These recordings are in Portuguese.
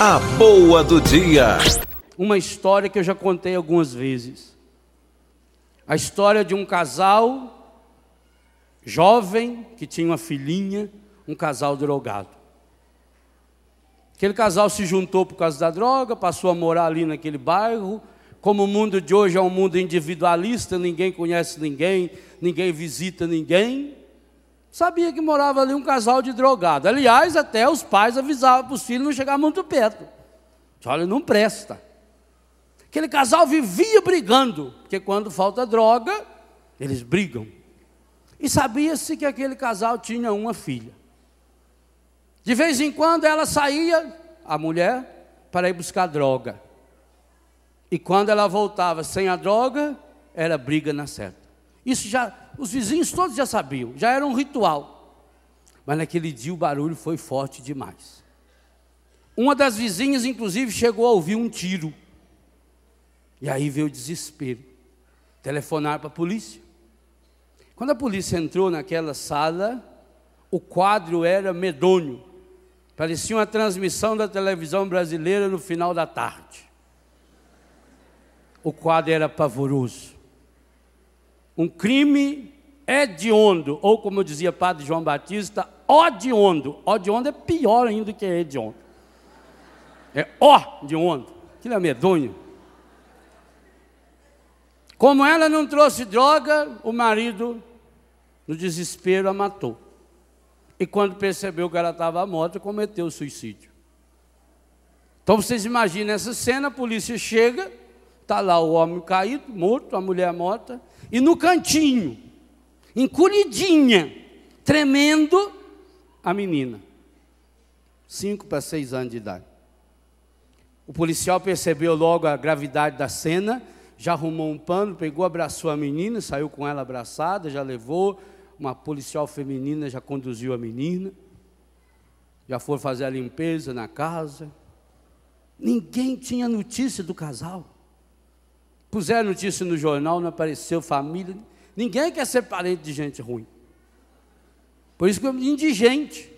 A boa do dia. Uma história que eu já contei algumas vezes. A história de um casal jovem que tinha uma filhinha, um casal drogado. Aquele casal se juntou por causa da droga, passou a morar ali naquele bairro. Como o mundo de hoje é um mundo individualista, ninguém conhece ninguém, ninguém visita ninguém. Sabia que morava ali um casal de drogado. Aliás, até os pais avisavam para os filhos não chegar muito perto. Olha, não presta. Aquele casal vivia brigando, porque quando falta droga, eles brigam. E sabia-se que aquele casal tinha uma filha. De vez em quando ela saía, a mulher, para ir buscar droga. E quando ela voltava sem a droga, era briga na certa. Isso já, os vizinhos todos já sabiam, já era um ritual. Mas naquele dia o barulho foi forte demais. Uma das vizinhas, inclusive, chegou a ouvir um tiro. E aí veio o desespero. Telefonar para a polícia. Quando a polícia entrou naquela sala, o quadro era medonho. Parecia uma transmissão da televisão brasileira no final da tarde. O quadro era pavoroso. Um crime hediondo, ou como dizia Padre João Batista, odiondo. Odiondo é pior ainda que hediondo. É ó de onda. Aquilo é medonho. Como ela não trouxe droga, o marido, no desespero, a matou. E quando percebeu que ela estava morta, cometeu suicídio. Então vocês imaginem essa cena: a polícia chega, está lá o homem caído, morto, a mulher morta, e no cantinho, encolhidinha, tremendo, a menina. Cinco para seis anos de idade. O policial percebeu logo a gravidade da cena já arrumou um pano, pegou, abraçou a menina, saiu com ela abraçada, já levou, uma policial feminina já conduziu a menina, já foi fazer a limpeza na casa. Ninguém tinha notícia do casal. Puseram notícia no jornal, não apareceu família. Ninguém quer ser parente de gente ruim. Por isso que eu indigente.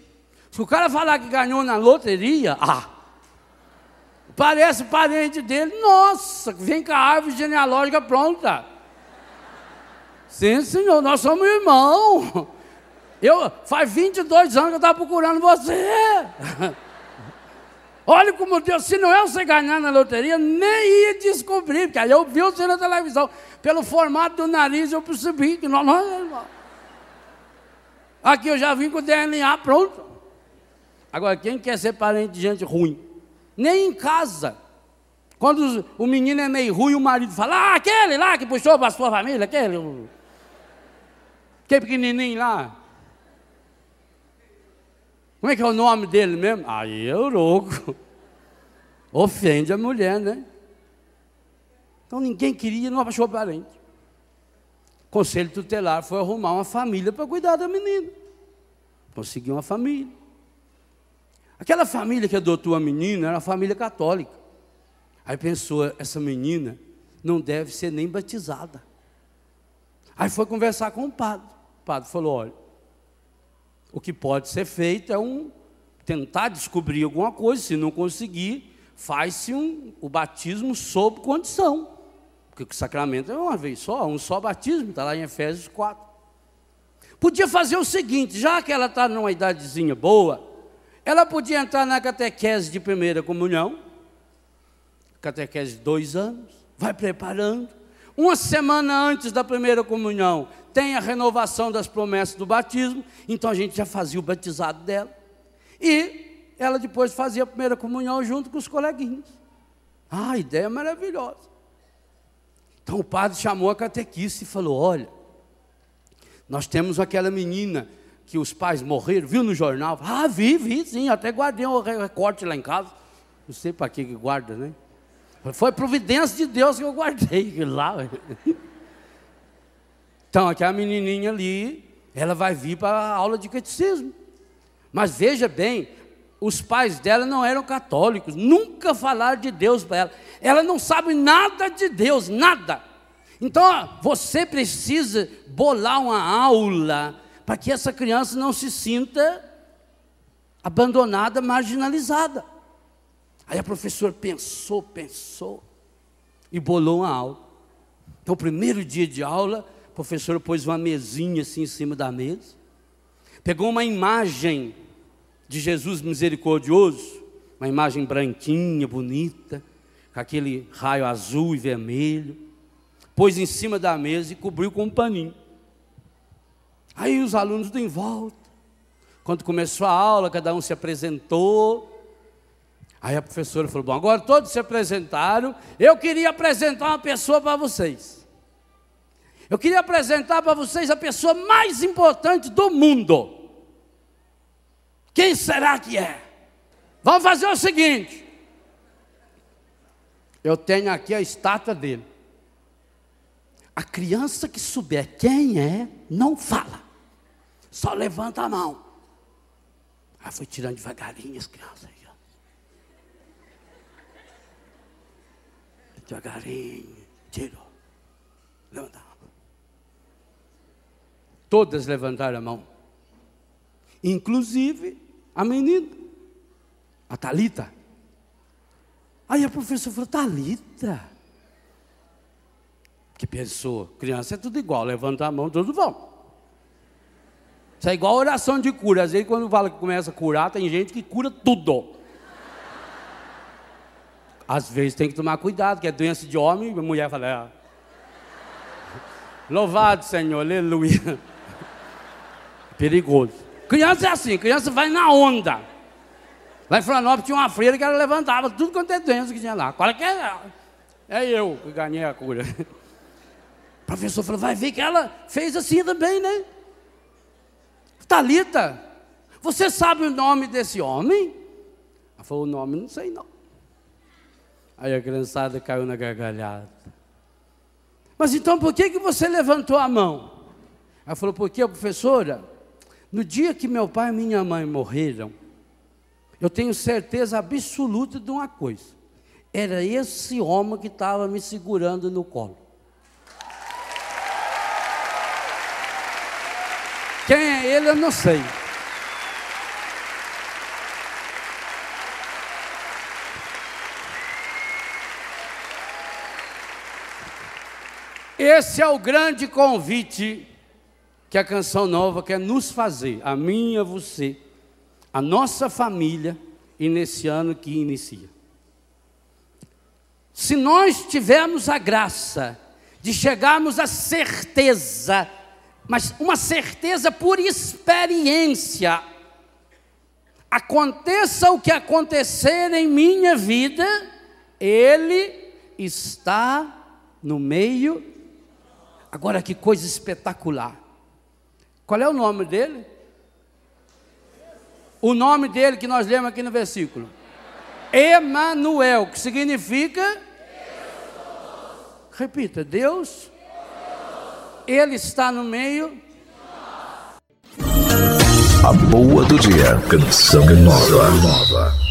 Se o cara falar que ganhou na loteria, ah, Parece parente dele. Nossa, vem com a árvore genealógica pronta. Sim, senhor, nós somos irmãos. Eu, faz 22 anos que eu estava procurando você. Olha como Deus, se não é você ganhar na loteria, nem ia descobrir, porque aí eu vi você na televisão. Pelo formato do nariz eu percebi que nós, nós. Aqui eu já vim com o DNA pronto. Agora, quem quer ser parente de gente ruim? nem em casa. Quando o menino é meio ruim, o marido fala: Ah, aquele lá que puxou para a sua família, aquele. Aquele pequenininho lá. Como é que é o nome dele mesmo? Aí é louco. Ofende a mulher, né? Então ninguém queria, não achou parente. O conselho tutelar foi arrumar uma família para cuidar da menina. Conseguiu uma família. Aquela família que adotou a menina era uma família católica. Aí pensou, essa menina não deve ser nem batizada. Aí foi conversar com o padre. O padre falou: olha, o que pode ser feito é um tentar descobrir alguma coisa, se não conseguir, faz-se um, o batismo sob condição. Porque o sacramento é uma vez só, um só batismo, está lá em Efésios 4. Podia fazer o seguinte, já que ela está numa idadezinha boa, ela podia entrar na catequese de primeira comunhão, catequese de dois anos, vai preparando. Uma semana antes da primeira comunhão, tem a renovação das promessas do batismo, então a gente já fazia o batizado dela. E ela depois fazia a primeira comunhão junto com os coleguinhas. Ah, ideia maravilhosa. Então o padre chamou a catequista e falou: Olha, nós temos aquela menina que os pais morreram, viu no jornal? Ah, vi, vi, sim, até guardei um recorte lá em casa. Não sei para que guarda, né? Foi providência de Deus que eu guardei lá. Então, aquela menininha ali, ela vai vir para a aula de catecismo. Mas veja bem, os pais dela não eram católicos, nunca falaram de Deus para ela. Ela não sabe nada de Deus, nada. Então, você precisa bolar uma aula para que essa criança não se sinta abandonada, marginalizada. Aí a professora pensou, pensou e bolou uma aula. Então, primeiro dia de aula, a professora pôs uma mesinha assim em cima da mesa, pegou uma imagem de Jesus misericordioso, uma imagem branquinha, bonita, com aquele raio azul e vermelho, pôs em cima da mesa e cobriu com um paninho. Aí os alunos em volta. Quando começou a aula, cada um se apresentou. Aí a professora falou: Bom, agora todos se apresentaram. Eu queria apresentar uma pessoa para vocês. Eu queria apresentar para vocês a pessoa mais importante do mundo. Quem será que é? Vamos fazer o seguinte: eu tenho aqui a estátua dele. A criança que souber quem é, não fala, só levanta a mão. Aí foi tirando devagarinho as crianças. Devagarinho, tirou. Levantaram. Todas levantaram a mão. Inclusive a menina, a Talita. Aí a professora falou, Talita. Que pensou, criança é tudo igual, levanta a mão, todos vão. Isso é igual oração de cura. Às vezes, quando fala que começa a curar, tem gente que cura tudo. Às vezes tem que tomar cuidado, que é doença de homem, a mulher fala, é. Louvado Senhor, aleluia. Perigoso. Criança é assim, criança vai na onda. Lá em Florianópolis tinha uma freira que ela levantava tudo quanto é doença que tinha lá. Qual é que é? É eu que ganhei a cura. O professor falou, vai ver que ela fez assim também, né? Talita, você sabe o nome desse homem? Ela falou, o nome não sei não. Aí a criançada caiu na gargalhada. Mas então por que, que você levantou a mão? Ela falou, porque, professora, no dia que meu pai e minha mãe morreram, eu tenho certeza absoluta de uma coisa: era esse homem que estava me segurando no colo. Quem é ele, eu não sei. Esse é o grande convite que a canção nova quer nos fazer, a mim e a você a nossa família e nesse ano que inicia. Se nós tivermos a graça de chegarmos à certeza, mas uma certeza por experiência, aconteça o que acontecer em minha vida, Ele está no meio. Agora que coisa espetacular. Qual é o nome dele? o nome dele que nós lemos aqui no versículo. Emanuel, que significa Repita, Deus, Ele está no meio. A boa do dia, canção nova. nova.